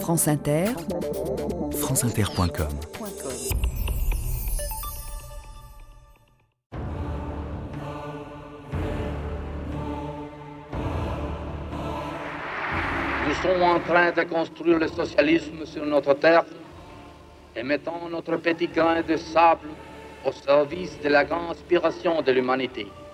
France Inter, franceinter.com Nous sommes en train de construire le socialisme sur notre terre et mettons notre petit grain de sable au service de la grande inspiration de l'humanité. «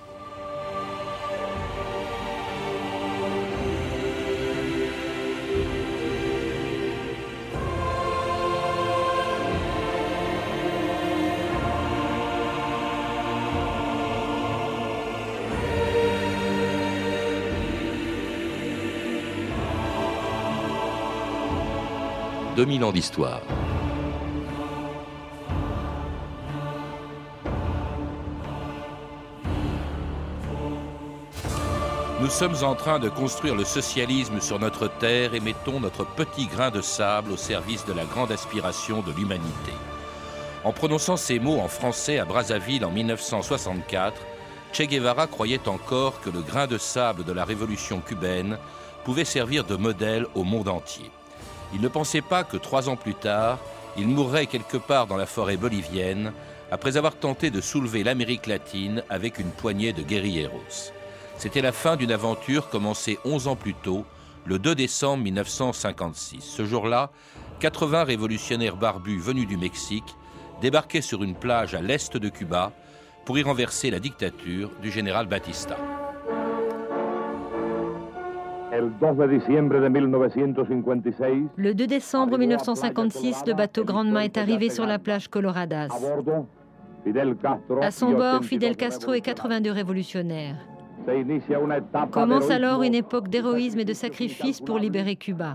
2000 ans d'histoire. Nous sommes en train de construire le socialisme sur notre terre et mettons notre petit grain de sable au service de la grande aspiration de l'humanité. En prononçant ces mots en français à Brazzaville en 1964, Che Guevara croyait encore que le grain de sable de la révolution cubaine pouvait servir de modèle au monde entier. Il ne pensait pas que trois ans plus tard, il mourrait quelque part dans la forêt bolivienne après avoir tenté de soulever l'Amérique latine avec une poignée de guerrilleros. C'était la fin d'une aventure commencée 11 ans plus tôt, le 2 décembre 1956. Ce jour-là, 80 révolutionnaires barbus venus du Mexique débarquaient sur une plage à l'est de Cuba pour y renverser la dictature du général Batista. Le 2 décembre 1956, le bateau Grandma est arrivé sur la plage Coloradas. À son bord, Fidel Castro et 82 révolutionnaires. Commence alors une époque d'héroïsme et de sacrifice pour libérer Cuba.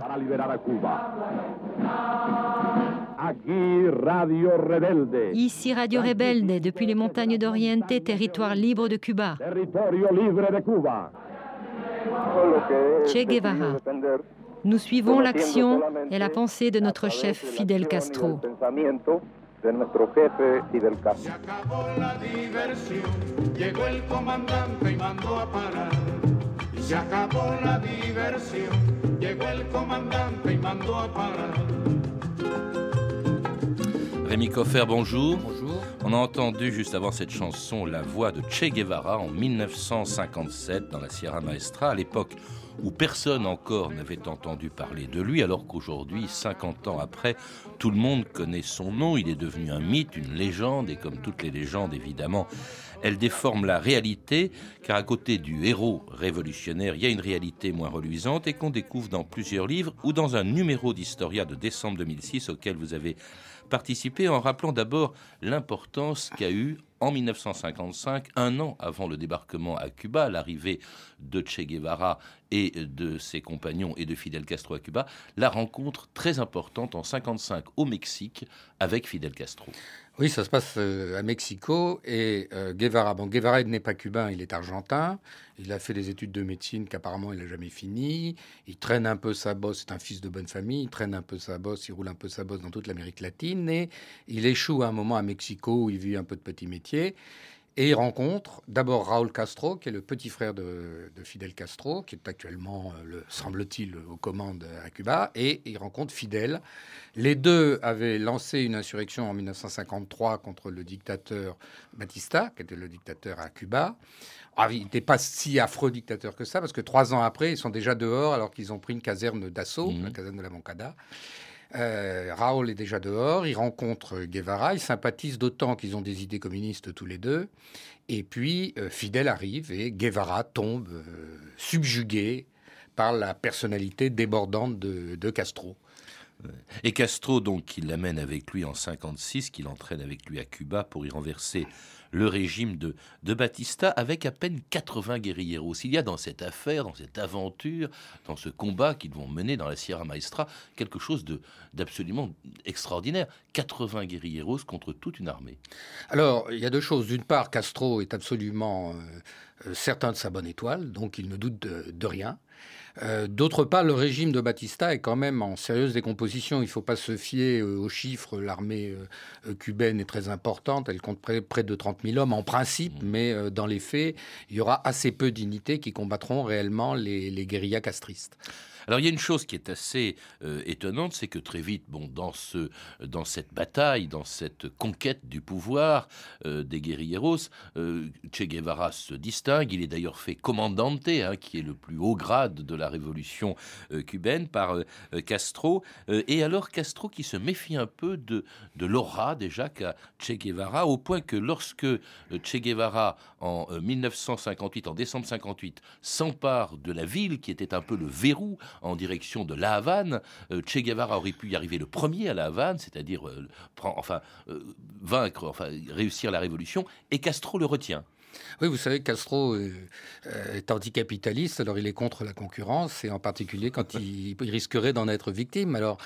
Ici Radio Rebelde, depuis les montagnes d'Oriente, territoire libre de Cuba. Che Guevara. Nous suivons l'action et la pensée de notre chef Fidel Castro. Rémi Coffer, bonjour. Bonjour. On a entendu juste avant cette chanson la voix de Che Guevara en 1957 dans la Sierra Maestra, à l'époque où personne encore n'avait entendu parler de lui, alors qu'aujourd'hui, 50 ans après, tout le monde connaît son nom, il est devenu un mythe, une légende, et comme toutes les légendes, évidemment, elle déforme la réalité, car à côté du héros révolutionnaire, il y a une réalité moins reluisante et qu'on découvre dans plusieurs livres ou dans un numéro d'Historia de décembre 2006 auquel vous avez participé en rappelant d'abord l'importance qu'a eu en 1955, un an avant le débarquement à Cuba, l'arrivée de Che Guevara et de ses compagnons et de Fidel Castro à Cuba, la rencontre très importante en 55 au Mexique avec Fidel Castro. Oui, ça se passe euh, à Mexico et euh, Guevara. Bon, Guevara n'est pas cubain, il est argentin. Il a fait des études de médecine qu'apparemment il n'a jamais fini. Il traîne un peu sa bosse, c'est un fils de bonne famille. Il traîne un peu sa bosse, il roule un peu sa bosse dans toute l'Amérique latine et il échoue à un moment à Mexico où il vit un peu de petit métier. Et il rencontre d'abord Raúl Castro, qui est le petit frère de, Fidel Castro, qui est actuellement, euh, le, semble-t-il, aux commandes à Cuba. Et il rencontre Fidel. Les deux avaient lancé une insurrection en 1953 contre le dictateur Batista, qui était le dictateur à Cuba. Ah, il n'était pas si affreux dictateur que ça, parce que trois ans après, ils sont déjà dehors alors qu'ils ont pris une caserne d'assaut, mmh. la caserne de la Moncada. Euh, Raoul est déjà dehors, il rencontre Guevara, ils sympathisent d'autant qu'ils ont des idées communistes tous les deux. Et puis euh, Fidel arrive et Guevara tombe euh, subjugué par la personnalité débordante de, Castro. Et Castro, donc, qui l'amène avec lui en 56, qu'il entraîne avec lui à Cuba pour y renverser le régime de, de Batista avec à peine 80 guerrilleros. Il y a dans cette affaire, dans cette aventure, dans ce combat qu'ils vont mener dans la Sierra Maestra, quelque chose d'absolument extraordinaire. 80 guerrilleros contre toute une armée. Alors, il y a deux choses. D'une part, Castro est absolument euh, euh, certain de sa bonne étoile, donc il ne doute de rien. Euh, d'autre part, le régime de Batista est quand même en sérieuse décomposition. Il ne faut pas se fier euh, aux chiffres. L'armée euh, cubaine est très importante. Elle compte près, de 30 000 hommes en principe, mmh. mais dans les faits, il y aura assez peu d'unités qui combattront réellement les, les guérillas castristes. Alors il y a une chose qui est assez euh, étonnante, c'est que très vite, bon, dans, ce, dans cette bataille, dans cette conquête du pouvoir euh, des guerrilleros, euh, Che Guevara se distingue. Il est d'ailleurs fait commandante, hein, qui est le plus haut grade de la révolution cubaine, par Castro. et alors Castro qui se méfie un peu de, de l'aura déjà qu'a Che Guevara, au point que lorsque Che Guevara, en 1958, en décembre 58, s'empare de la ville qui était un peu le verrou en direction de La Havane. Euh, che Guevara aurait pu y arriver le premier à La Havane, c'est-à-dire euh, enfin euh, vaincre, enfin réussir la révolution, et Castro le retient. Oui, vous savez, Castro est anticapitaliste, alors il est contre la concurrence, et en particulier quand il, risquerait d'en être victime. Alors,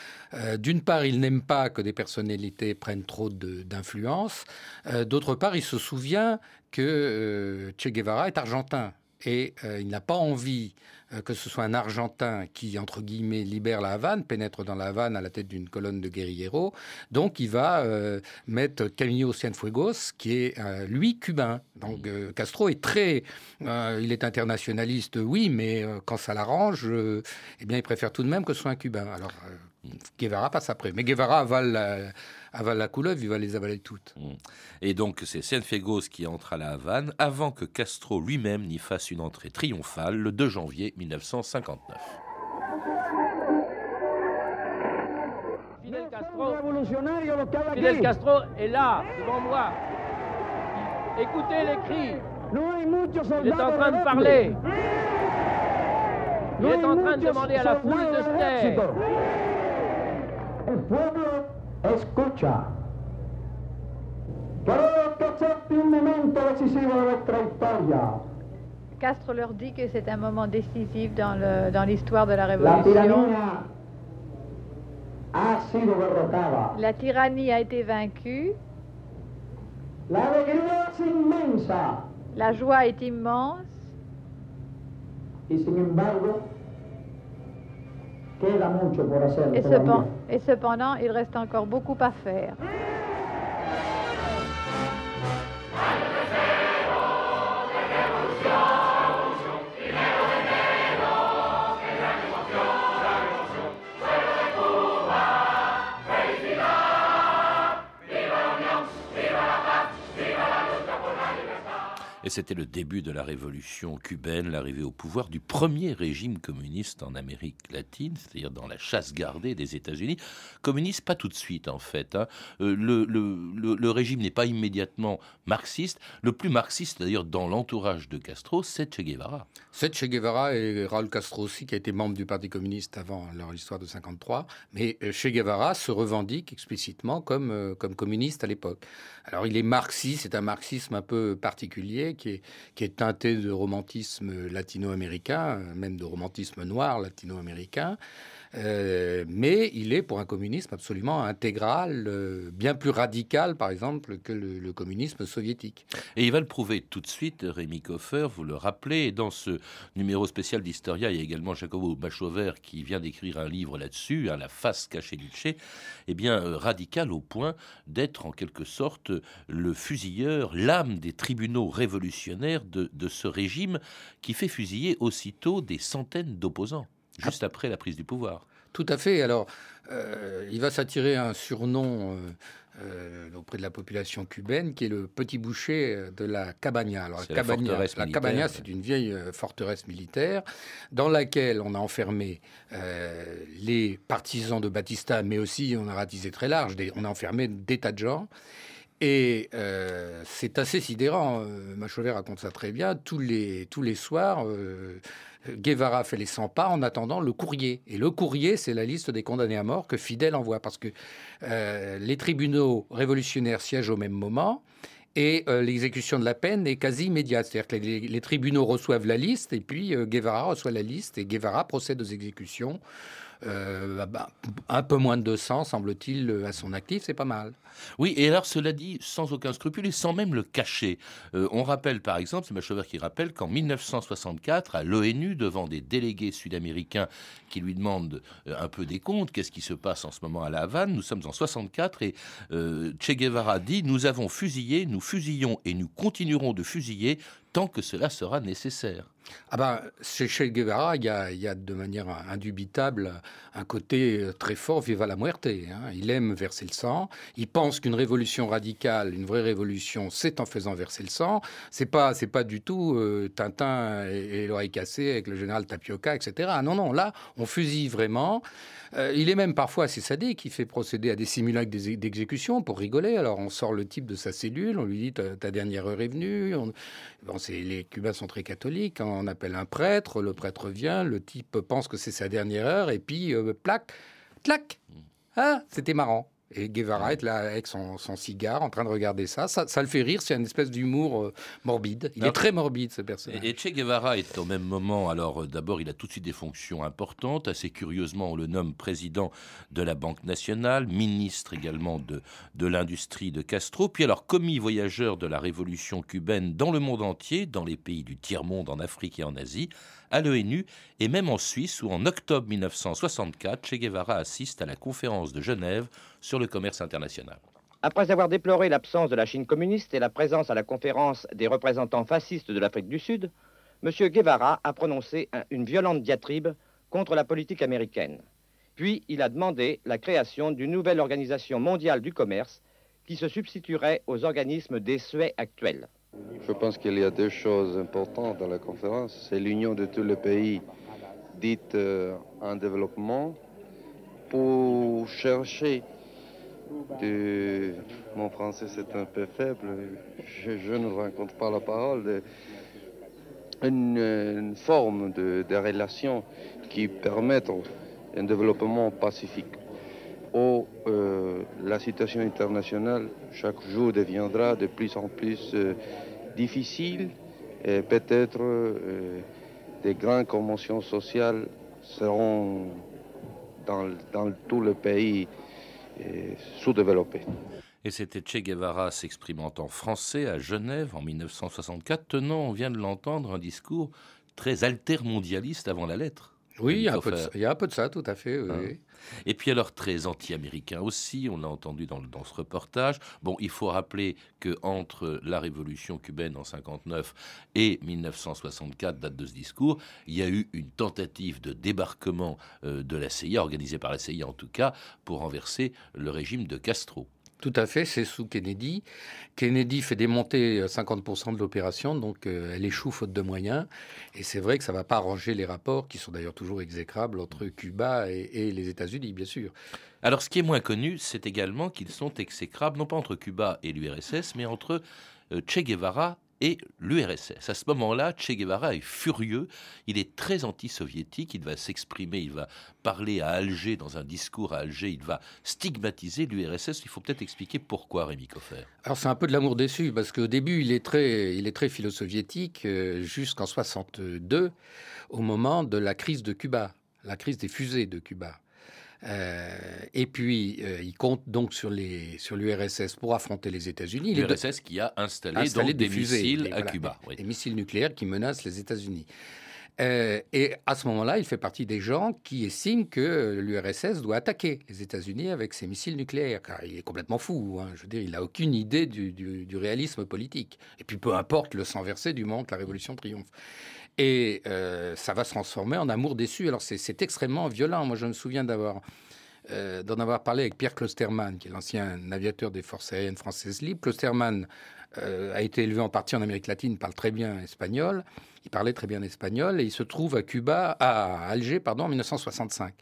d'une part, il n'aime pas que des personnalités prennent trop d'influence. D'autre part, il se souvient que Che Guevara est argentin et il n'a pas envie euh, que ce soit un Argentin qui, entre guillemets, libère la Havane, pénètre dans la Havane à la tête d'une colonne de guérilleros. Donc, il va euh, mettre Camilo Cienfuegos, qui est, euh, lui, cubain. Donc, Castro est très... il est internationaliste, oui, mais quand ça l'arrange, eh bien, il préfère tout de même que ce soit un cubain. Alors, Guevara passe après. Mais Guevara avale avale la couleuvre, il va les avaler toutes. Mm. Et donc c'est Cienfuegos qui entre à la Havane avant que Castro lui-même n'y fasse une entrée triomphale le 2 janvier 1959. Fidel Castro, Fidel Castro est là, devant moi. Écoutez les cris. Il est en train de parler. Il est en train de demander à la foule de se taire. Escucha. que un momento decisivo de nuestra historia. Castro leur dit que c'est un moment décisif dans l'histoire dans de la révolution. La sido. La tyrannie a été vaincue. La. La joie est immense. Y sin embargo, et, cependant, il reste encore beaucoup à faire. C'était le début de la révolution cubaine, l'arrivée au pouvoir du premier régime communiste en Amérique latine, c'est-à-dire dans la chasse gardée des États-Unis. Communiste, pas tout de suite en fait. Hein. Euh, le, régime n'est pas immédiatement marxiste. Le plus marxiste d'ailleurs dans l'entourage de Castro, c'est Che Guevara. C'est Che Guevara et Raúl Castro aussi, qui a été membre du Parti communiste avant leur histoire de 53. Mais euh, Che Guevara se revendique explicitement comme, euh, comme communiste à l'époque. Alors il est marxiste, c'est un marxisme un peu particulier qui est, teinté de romantisme latino-américain, même de romantisme noir latino-américain. Euh, mais il est pour un communisme absolument intégral, euh, bien plus radical, par exemple, que le, communisme soviétique. Et il va le prouver tout de suite, Rémi Koffer, vous le rappelez. Dans ce numéro spécial d'Historia, il y a également Jacobo Bachover qui vient d'écrire un livre là-dessus, à La face cachée Tché, eh bien, euh, radical au point d'être en quelque sorte le fusilleur, l'âme des tribunaux révolutionnaires de ce régime qui fait fusiller aussitôt des centaines d'opposants juste après la prise du pouvoir. Tout à fait. Alors, euh, il va s'attirer un surnom euh, euh, auprès de la population cubaine qui est le petit boucher de la Cabana. Alors, la, Cabana, la Cabana, c'est une vieille forteresse militaire dans laquelle on a enfermé les partisans de Batista, mais aussi, on a ratisé très large, on a enfermé des tas de gens. Et c'est assez sidérant. Machover raconte ça très bien. Tous les, tous les soirs, Guevara fait les 100 pas en attendant le courrier. Et le courrier, c'est la liste des condamnés à mort que Fidel envoie, parce que euh, les tribunaux révolutionnaires siègent au même moment. Et euh, l'exécution de la peine est quasi immédiate. C'est-à-dire que les, tribunaux reçoivent la liste et puis euh, Guevara reçoit la liste et Guevara procède aux exécutions. Euh, bah, un peu moins de 200, semble-t-il, euh, à son actif, c'est pas mal. Oui, et alors cela dit, sans aucun scrupule et sans même le cacher. Euh, on rappelle par exemple, c'est Machover qui rappelle qu'en 1964, à l'ONU, devant des délégués sud-américains qui lui demandent un peu des comptes, qu'est-ce qui se passe en ce moment à La Havane, nous sommes en 64 et Che Guevara dit, nous avons fusillé, nous fusillons et nous continuerons de fusiller tant que cela sera nécessaire. Ah ben, chez Guevara, il y, a, de manière indubitable un côté très fort viva la muerte. Hein. Il aime verser le sang. Il pense qu'une révolution radicale, une vraie révolution, c'est en faisant verser le sang. C'est pas, c'est pas du tout euh, Tintin et, l'oreille cassée avec le général Tapioca, etc. Non, non, là, on fusille vraiment. Euh, il est même parfois assez sadique. Il fait procéder à des simulacres d'exécution pour rigoler. Alors, on sort le type de sa cellule, on lui dit ta, dernière heure est venue. Bon, les Cubains sont très catholiques. Hein on appelle un prêtre, le prêtre vient, le type pense que c'est sa dernière heure, et puis, euh, plaque, clac. Ah, c'était marrant. Et Guevara est là avec son, cigare en train de regarder ça. Ça, le fait rire, c'est une espèce d'humour euh, morbide. Il est très morbide, ce personnage. Et Che Guevara est au même moment, alors euh, d'abord, il a tout de suite des fonctions importantes. Assez curieusement, on le nomme président de la Banque nationale, ministre également de, de l'industrie de Castro, puis alors commis voyageur de la révolution cubaine dans le monde entier, dans les pays du tiers-monde, en Afrique et en Asie à l'ONU et même en Suisse où en octobre 1964, Che Guevara assiste à la conférence de Genève sur le commerce international. Après avoir déploré l'absence de la Chine communiste et la présence à la conférence des représentants fascistes de l'Afrique du Sud, M. Guevara a prononcé une violente diatribe contre la politique américaine. Puis il a demandé la création d'une nouvelle organisation mondiale du commerce qui se substituerait aux organismes désuets actuels. Je pense qu'il y a deux choses importantes dans la conférence. C'est l'union de tous les pays dits euh, en développement pour chercher. Mon français c'est un peu faible, je, ne rencontre pas la parole. une, forme de, de relation qui permettent un développement pacifique. Où euh, la situation internationale chaque jour deviendra de plus en plus euh, difficile et peut-être euh, des grandes conventions sociales seront dans, dans tout le pays sous-développées. Et c'était Che Guevara s'exprimant en français à Genève en 1964, tenant, on vient de l'entendre, un discours très altermondialiste avant la lettre. Oui, il y, a un peu de, il y, a un peu de ça, tout à fait. Hein. Et puis alors très anti-américain aussi, on l'a entendu dans, dans, ce reportage. Bon, il faut rappeler que entre la révolution cubaine en 59 et 1964, date de ce discours, il y a eu une tentative de débarquement euh, de la CIA, organisée par la CIA en tout cas, pour renverser le régime de Castro. Tout à fait, c'est sous Kennedy. Kennedy fait démonter 50% euh, de l'opération, donc euh, elle échoue faute de moyens. Et c'est vrai que ça ne va pas arranger les rapports, qui sont d'ailleurs toujours exécrables, entre Cuba et, les États-Unis, bien sûr. Alors ce qui est moins connu, c'est également qu'ils sont exécrables, non pas entre Cuba et l'URSS, mais entre euh, Che Guevara et l'URSS. À ce moment-là, Che Guevara est furieux, il est très anti-soviétique, il va s'exprimer, il va parler à Alger, dans un discours à Alger, il va stigmatiser l'URSS. Il faut peut-être expliquer pourquoi, Rémi Coffer. Alors c'est un peu de l'amour déçu, parce qu'au début, il est très, il est très philo-soviétique, euh, jusqu'en 62, au moment de la crise de Cuba, la crise des fusées de Cuba. Euh, et puis, euh, il compte donc sur les sur l'URSS pour affronter les États-Unis. L'URSS qui a installé, des, missiles à Cuba, des, missiles nucléaires qui menacent les États-Unis. Euh, et à ce moment-là, il fait partie des gens qui estiment que l'URSS doit attaquer les États-Unis avec ses missiles nucléaires. Car il est complètement fou. Hein. Je veux dire, il n'a aucune idée du, du, du, réalisme politique. Et puis, peu importe le sang versé du moment que la révolution triomphe. Et euh, ça va se transformer en amour déçu. Alors c'est extrêmement violent. Moi, je me souviens d'avoir euh, d'en avoir parlé avec Pierre Klosterman, qui est l'ancien aviateur des forces aériennes françaises libres. Klosterman euh, a été élevé en partie en Amérique latine, parle très bien espagnol. Il parlait très bien espagnol et il se trouve à Cuba, à Alger, pardon, en 1965.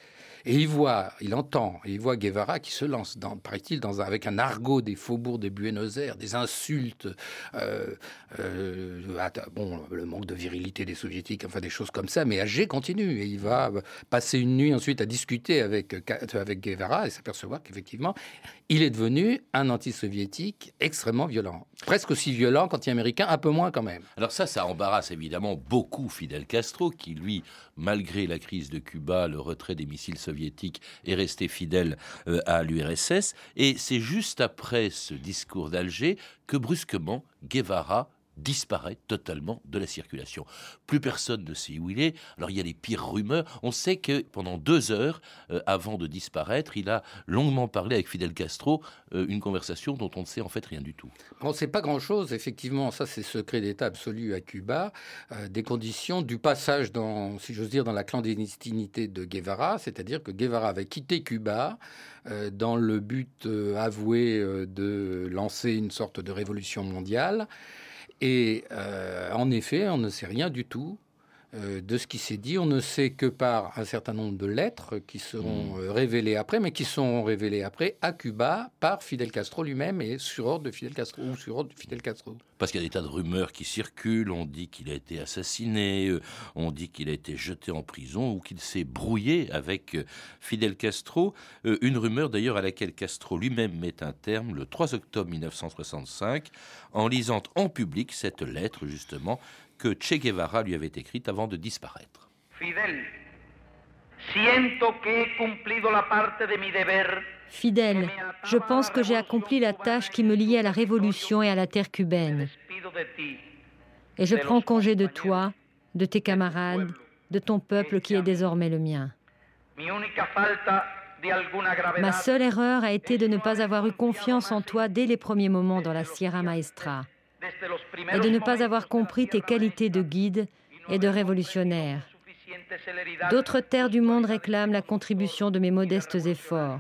Et il voit, il entend, il voit Guevara qui se lance, paraît-il, avec un argot des faubourgs des Buenos Aires, des insultes, euh, euh, bon, le manque de virilité des soviétiques, enfin des choses comme ça. Mais Alger continue et il va passer une nuit ensuite à discuter avec avec Guevara et s'apercevoir qu'effectivement, il est devenu un anti-soviétique extrêmement violent, presque aussi violent qu'anti-américain, un peu moins quand même. Alors ça, ça embarrasse évidemment beaucoup Fidel Castro, qui lui, malgré la crise de Cuba, le retrait des missiles soviétique est resté fidèle euh, à l'URSS. Et c'est juste après ce discours d'Alger que brusquement Guevara disparaît totalement de la circulation. Plus personne ne sait où il est. Alors il y a les pires rumeurs. On sait que pendant deux heures euh, avant de disparaître, il a longuement parlé avec Fidel Castro, euh, une conversation dont on ne sait en fait rien du tout. On ne sait pas grand-chose, effectivement. Ça, c'est secret d'État absolu à Cuba. Euh, des conditions du passage, dans, si j'ose dire, dans la clandestinité de Guevara, c'est-à-dire que Guevara avait quitté Cuba dans le but avoué de lancer une sorte de révolution mondiale. Et euh, en effet, on ne sait rien du tout euh, de ce qui s'est dit. On ne sait que par un certain nombre de lettres qui seront hmm. euh, révélées après, mais qui seront révélées après à Cuba par Fidel Castro lui-même et sur ordre de Fidel Castro ou sur ordre de Fidel Castro. Parce qu'il y a des tas de rumeurs qui circulent. On dit qu'il a été assassiné, euh, on dit qu'il a été jeté en prison ou qu'il s'est brouillé avec Fidel Castro. Une rumeur d'ailleurs à laquelle Castro lui-même met un terme le 3 octobre 1965 en lisant en public cette lettre justement que Che Guevara lui avait écrite avant de disparaître. Fidel, Fidèle, je pense que j'ai accompli la tâche qui me liait à la révolution et à la terre cubaine. Et je prends congé de toi, de tes camarades, de ton peuple qui est désormais le mien. Ma seule erreur a été de ne pas avoir eu confiance en toi dès les premiers moments dans la Sierra Maestra et de ne pas avoir compris tes qualités de guide et de révolutionnaire. D'autres terres du monde réclament la contribution de mes modestes efforts.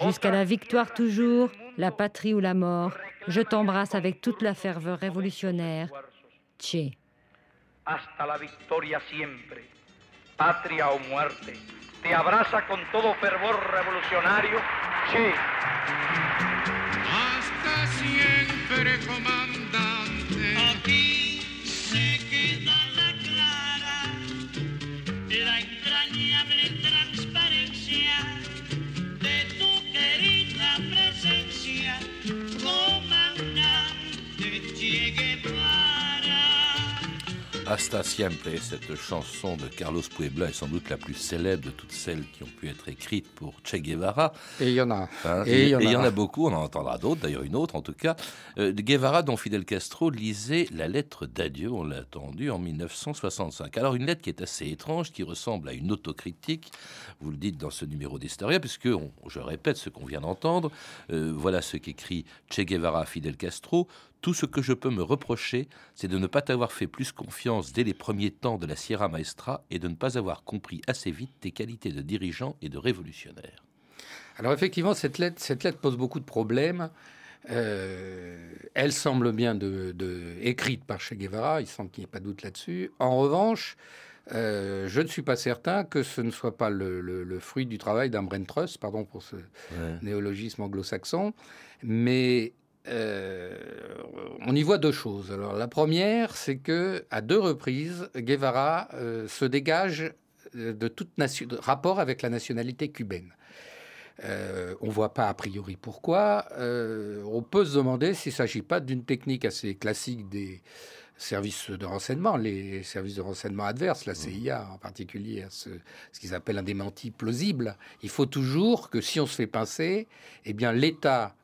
Jusqu'à la victoire toujours, la patrie ou la mort, je t'embrasse avec toute la ferveur révolutionnaire. Che. Hasta la victoria siempre, patria o muerte. Te abraza con todo fervor revolucionario, Che. Hasta siempre, Hasta siempre, cette chanson de Carlos Puebla est sans doute la plus célèbre de toutes celles qui ont pu être écrites pour Che Guevara. Et il y en a. Hein, et il y, en a beaucoup, on en entendra d'autres, d'ailleurs une autre en tout cas. Euh, Guevara, dont Fidel Castro lisait la lettre d'adieu, on l'a entendu, en 1965. Alors une lettre qui est assez étrange, qui ressemble à une autocritique, vous le dites dans ce numéro d'Historia, puisque, je répète ce qu'on vient d'entendre, euh, voilà ce qu'écrit Che Guevara à Fidel Castro. Tout ce que je peux me reprocher, c'est de ne pas t'avoir fait plus confiance dès les premiers temps de la Sierra Maestra et de ne pas avoir compris assez vite tes qualités de dirigeant et de révolutionnaire. Alors effectivement, cette lettre, cette lettre pose beaucoup de problèmes. Euh, elle semble bien de, écrite par Che Guevara, il semble qu'il n'y ait pas de doute là-dessus. En revanche, euh, je ne suis pas certain que ce ne soit pas le, fruit du travail d'un brain trust, pardon pour ce néologisme anglo-saxon, mais euh, on y voit deux choses. Alors, la première, c'est que à deux reprises, Guevara euh, se dégage euh, de tout rapport avec la nationalité cubaine. on ne voit pas a priori pourquoi. on peut se demander s'il ne s'agit pas d'une technique assez classique des services de renseignement, les services de renseignement adverses, la CIA en particulier, ce, ce qu'ils appellent un démenti plausible. Il faut toujours que si on se fait pincer, eh bien l'État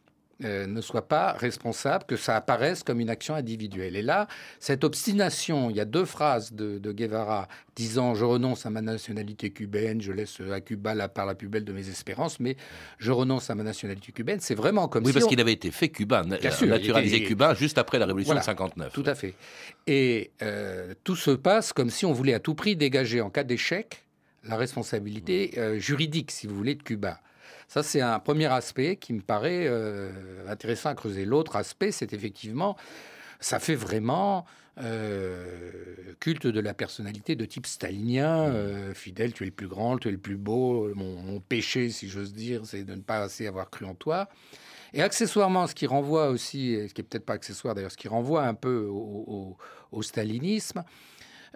euh, ne soit pas responsable, que ça apparaisse comme une action individuelle. Et là, cette obstination, il y a deux phrases de, Guevara disant je renonce à ma nationalité cubaine, je laisse à Cuba la part la plus belle de mes espérances, mais je renonce à ma nationalité cubaine. C'est vraiment comme oui, si parce qu'il avait été fait cubain, naturalisé cubain juste après la révolution de 59. Tout à fait. Et euh, tout se passe comme si on voulait à tout prix dégager en cas d'échec la responsabilité euh, juridique, si vous voulez, de Cuba. Ça, c'est un premier aspect qui me paraît euh, intéressant à creuser. L'autre aspect, c'est effectivement, ça fait vraiment euh, culte de la personnalité de type stalinien. Mmh. Euh, fidèle, tu es le plus grand, tu es le plus beau. Mon, péché, si j'ose dire, c'est de ne pas assez avoir cru en toi. Et accessoirement, ce qui renvoie aussi, ce qui est peut-être pas accessoire d'ailleurs, ce qui renvoie un peu au stalinisme,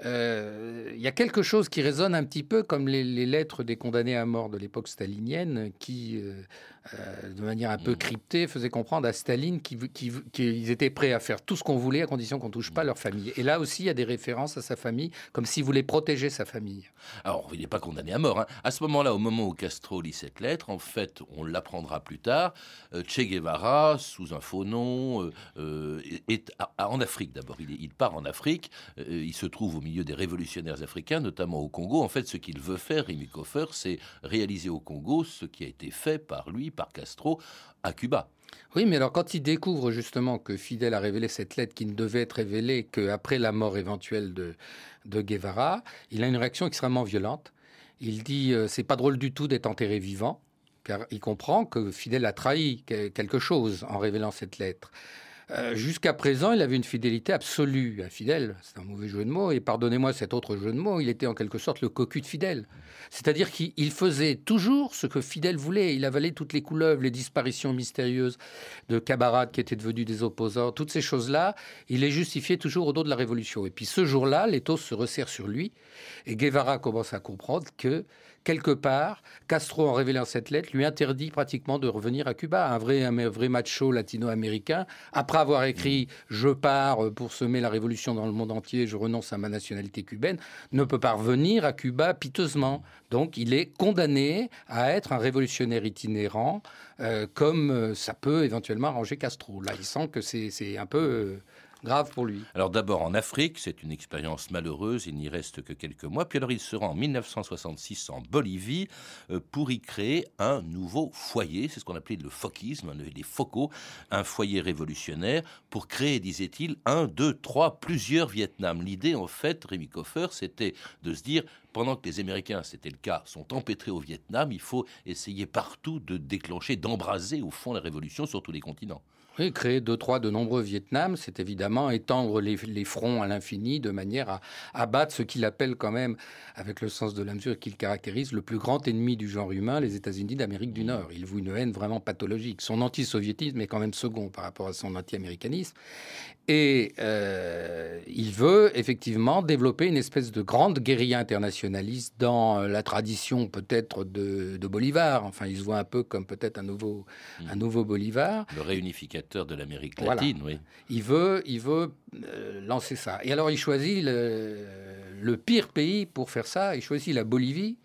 il y a quelque chose qui résonne un petit peu comme les, lettres des condamnés à mort de l'époque stalinienne, qui, euh, euh, de manière un peu mm. cryptée, faisaient comprendre à Staline qu'ils étaient prêts à faire tout ce qu'on voulait à condition qu'on ne touche pas leur famille. Et là aussi, il y a des références à sa famille, comme s'il voulait protéger sa famille. Alors, il n'est pas condamné à mort. Hein. À ce moment-là, au moment où Castro lit cette lettre, en fait, on l'apprendra plus tard, Che Guevara, sous un faux nom, est en Afrique d'abord. Il, il, part en Afrique, il se trouve au milieu des révolutionnaires africains, notamment au Congo. En fait, ce qu'il veut faire, Rémi Koffer, c'est réaliser au Congo ce qui a été fait par lui, par Castro, à Cuba. Oui, mais alors quand il découvre justement que Fidel a révélé cette lettre qui ne devait être révélée qu'après la mort éventuelle de, de Guevara, il a une réaction extrêmement violente. Il dit euh, c'est pas drôle du tout d'être enterré vivant, car il comprend que Fidel a trahi quelque chose en révélant cette lettre. Euh, jusqu'à présent, il avait une fidélité absolue Fidèle. C'est un mauvais jeu de mots. Et pardonnez-moi cet autre jeu de mots, il était en quelque sorte le cocu de Fidèle. C'est-à-dire qu'il faisait toujours ce que Fidèle voulait. Il avalait toutes les couleuvres, les disparitions mystérieuses de camarades qui étaient devenus des opposants, toutes ces choses-là. Il les justifiait toujours au dos de la révolution. Et puis ce jour-là, l'étau se resserre sur lui. Et Guevara commence à comprendre que quelque part, Castro, en révélant cette lettre, lui interdit pratiquement de revenir à Cuba. Un vrai, un vrai macho latino-américain, après avoir écrit Je pars pour semer la révolution dans le monde entier, je renonce à ma nationalité cubaine, ne peut pas revenir à Cuba piteusement. Donc il est condamné à être un révolutionnaire itinérant, euh, comme euh, ça peut éventuellement arranger Castro. Là, il sent que c'est un peu. Euh, grave pour lui. Alors d'abord en Afrique, c'est une expérience malheureuse, il n'y reste que quelques mois, puis alors il se rend en 1966 en Bolivie euh, pour y créer un nouveau foyer, c'est ce qu'on appelait le focisme, les focaux, un foyer révolutionnaire pour créer, disait-il, un, deux, trois, plusieurs Vietnam. L'idée en fait, Rémi Koffer, c'était de se dire pendant que les Américains, c'était le cas, sont empêtrés au Vietnam, il faut essayer partout de déclencher, d'embraser au fond la révolution sur tous les continents. Oui, créer deux, trois de nombreux Vietnam, c'est évidemment étendre les, fronts à l'infini de manière à abattre ce qu'il appelle quand même, avec le sens de la mesure qu'il caractérise, le plus grand ennemi du genre humain, les États-Unis d'Amérique du Nord. Il voue une haine vraiment pathologique. Son antisoviétisme est quand même second par rapport à son anti-américanisme. Et euh, il veut effectivement développer une espèce de grande guérilla internationaliste dans la tradition peut-être de, Bolivar. Enfin, il se voit un peu comme peut-être un nouveau, un nouveau Bolivar. Le réunificateur de l'Amérique latine, oui. Il veut, il veut euh, lancer ça. Et alors il choisit le, pire pays pour faire ça. Il choisit la Bolivie.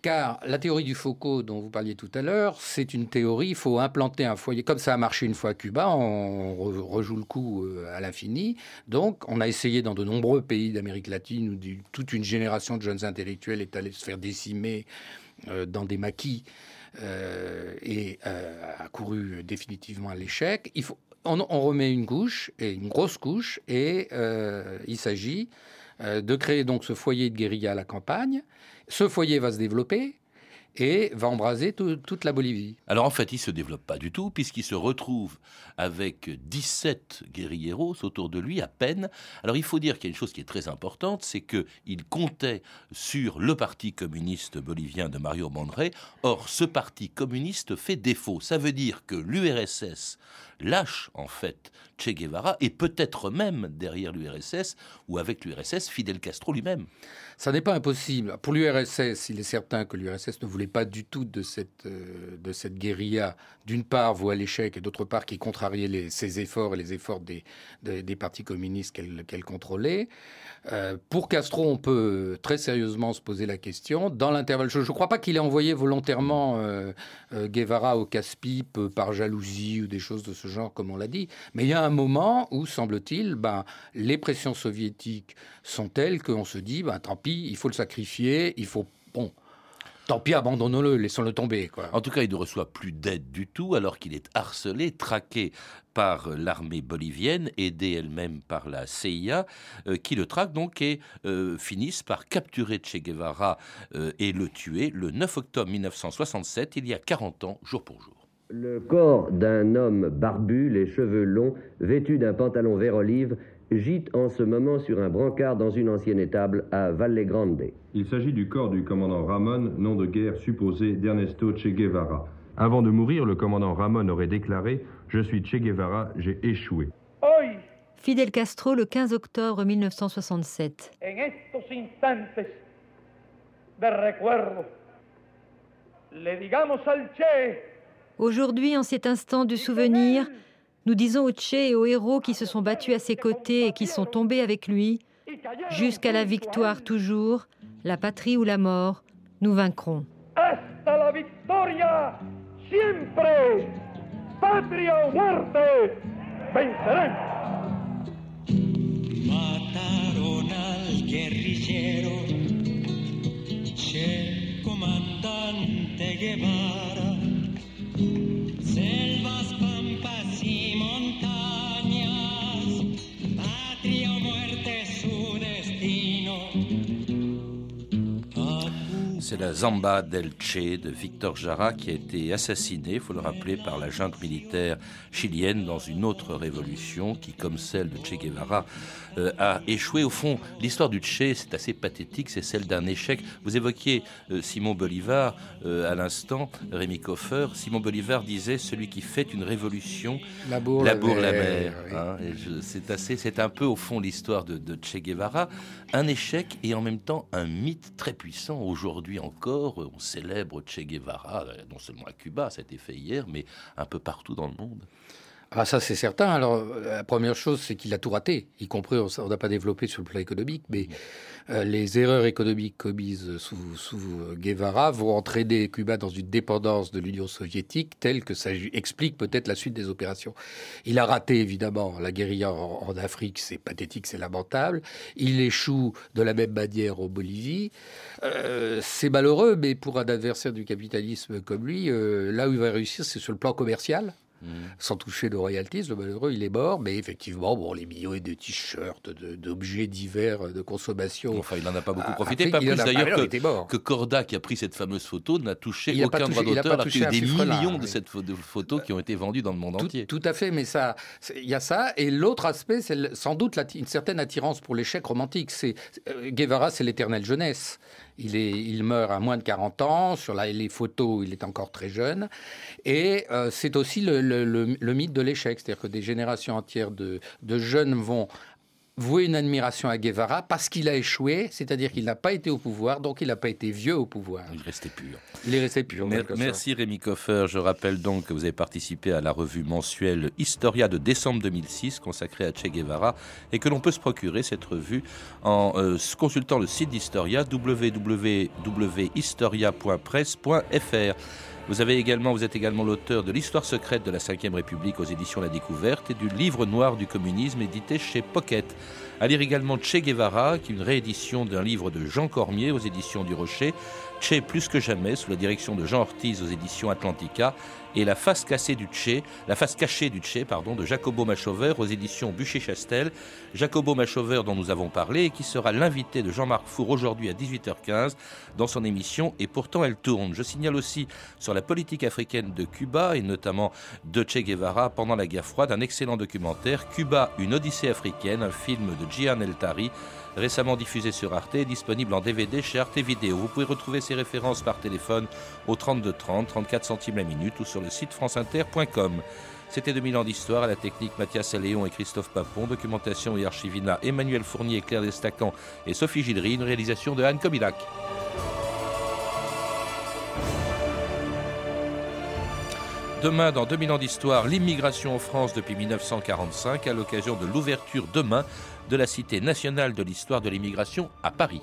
Car la théorie du Foucault dont vous parliez tout à l'heure, c'est une théorie, il faut implanter un foyer. Comme ça a marché une fois à Cuba, on rejoue le coup euh, à l'infini. Donc on a essayé dans de nombreux pays d'Amérique latine où toute une génération de jeunes intellectuels est allée se faire décimer euh, dans des maquis euh, et euh, a couru définitivement à l'échec. Il faut, on, remet une couche, et une grosse couche, et euh, il s'agit de créer donc ce foyer de guérilla à la campagne. Ce foyer va se développer et va embraser toute la Bolivie. Alors en fait, il se développe pas du tout, puisqu'il se retrouve avec 17 guérilleros autour de lui à peine. Alors il faut dire qu'il y a une chose qui est très importante, c'est qu'il comptait sur le Parti communiste bolivien de Mario Mondré. Or, ce Parti communiste fait défaut. Ça veut dire que l'URSS lâche en fait Che Guevara et peut-être même derrière l'URSS ou avec l'URSS Fidel Castro lui-même. Ça n'est pas impossible. Pour l'URSS, il est certain que l'URSS ne voulait pas du tout de cette, euh, de cette guérilla, d'une part, voit l'échec, et d'autre part, qui contrariait ses efforts et les efforts des, des, partis communistes qu'elle contrôlait. Euh, pour Castro, on peut très sérieusement se poser la question. Dans l'intervalle, je ne crois pas qu'il ait envoyé volontairement euh, Guevara au casse-pipe par jalousie ou des choses de ce genre, comme on l'a dit. Mais il y a un moment où, semble-t-il, ben, les pressions soviétiques sont telles qu'on se dit, ben, tant pis, il faut le sacrifier, il faut... Bon, tant pis, abandonnons-le, laissons-le tomber. Quoi. En tout cas, il ne reçoit plus d'aide du tout, alors qu'il est harcelé, traqué par l'armée bolivienne, aidée elle-même par la CIA, euh, qui le traque donc et euh, finissent par capturer Che Guevara euh, et le tuer le 9 octobre 1967, il y a 40 ans, jour pour jour. Le corps d'un homme barbu, les cheveux longs, vêtu d'un pantalon vert olive, gîte en ce moment sur un brancard dans une ancienne étable à Valle Grande. Il s'agit du corps du commandant Ramon, nom de guerre supposé d'Ernesto Che Guevara. Avant de mourir, le commandant Ramon aurait déclaré Je suis Che Guevara, j'ai échoué. Fidel Castro le 15 octobre 1967. Aujourd'hui, en cet instant du souvenir, nous disons au Che et aux héros qui se sont battus à ses côtés et qui sont tombés avec lui, jusqu'à la victoire toujours, la patrie ou la mort, nous vaincrons. Zamba del Che de Victor Jara qui a été assassiné, il faut le rappeler, par la junte militaire chilienne dans une autre révolution qui, comme celle de Che Guevara, euh, a échoué. Au fond, l'histoire du Che, c'est assez pathétique, c'est celle d'un échec. Vous évoquiez euh, Simon Bolivar euh, à l'instant, Rémi Koffer. Simon Bolivar disait celui qui fait une révolution laboure la, la mer. Hein, c'est assez, c'est un peu au fond l'histoire de, de Che Guevara, un échec et en même temps un mythe très puissant aujourd'hui encore, on célèbre Che Guevara, non seulement à Cuba, ça a été fait hier, mais un peu partout dans le monde. Ah, ça, c'est certain. Alors, la première chose, c'est qu'il a tout raté, y compris, on n'a pas développé sur le plan économique, mais euh, les erreurs économiques commises sous, sous Guevara vont entraîner Cuba dans une dépendance de l'Union soviétique telle que ça explique peut-être la suite des opérations. Il a raté, évidemment, la guérilla en, en Afrique, c'est pathétique, c'est lamentable. Il échoue de la même manière en Bolivie. Euh, c'est malheureux, mais pour un adversaire du capitalisme comme lui, euh, là où il va réussir, c'est sur le plan commercial. Mmh. Sans toucher de royalties, le malheureux, il est mort. Mais effectivement, bon, les millions de t-shirts, d'objets divers de consommation. Enfin, il n'en a pas beaucoup profité. Pas plus d'ailleurs que, que, Corda, qui a pris cette fameuse photo, n'a touché il aucun droit d'auteur, alors qu'il y a des millions de cette de photos qui ont été vendues dans le monde tout, entier. Tout à fait, mais ça, il y a ça. Et l'autre aspect, c'est sans doute une certaine attirance pour l'échec romantique. C'est euh, Guevara, c'est l'éternelle jeunesse. Il, est, il meurt à moins de 40 ans. Sur la, les photos, il est encore très jeune. Et euh, c'est aussi le, le, le, le, mythe de l'échec. C'est-à-dire que des générations entières de, de jeunes vont vouer une admiration à Guevara parce qu'il a échoué, c'est-à-dire qu'il n'a pas été au pouvoir, donc il n'a pas été vieux au pouvoir. Il restait pur. Il est resté pur. Mer merci Rémi Koffer. Je rappelle donc que vous avez participé à la revue mensuelle Historia de décembre 2006 consacrée à Che Guevara et que l'on peut se procurer cette revue en euh, consultant le site d'Historia www.historia.presse.fr. Vous, êtes également l'auteur de l'histoire secrète de la Ve République aux éditions La Découverte et du livre noir du communisme édité chez Pocket. À lire également Che Guevara, qui est une réédition d'un livre de Jean Cormier aux éditions du Rocher, Che plus que jamais, sous la direction de Jean Ortiz aux éditions Atlantica, et La face cassée du Che, la face cachée du pardon, de Jacobo Machover aux éditions Bûcher-Chastel. Jacobo Machover dont nous avons parlé et qui sera l'invité de Jean-Marc Four aujourd'hui à 18h15 dans son émission Et pourtant elle tourne. Je signale aussi sur la politique africaine de Cuba et notamment de Che Guevara pendant la guerre froide un excellent documentaire Cuba, une odyssée africaine, un film de Gian El Tari récemment diffusé sur Arte, disponible en DVD chez Arte Vidéo. Vous pouvez retrouver ces références par téléphone au 32 30, 34 centimes la minute ou sur le site franceinter.com. C'était 2000 ans d'histoire à la technique Mathias Alléon et Christophe Papon, documentation et archivina Emmanuel Fournier, Claire Destacan et Sophie Gilry, une réalisation de Anne Comilac. Demain, dans 2000 ans d'histoire, l'immigration en France depuis 1945 à l'occasion de l'ouverture demain de la Cité nationale de l'histoire de l'immigration à Paris.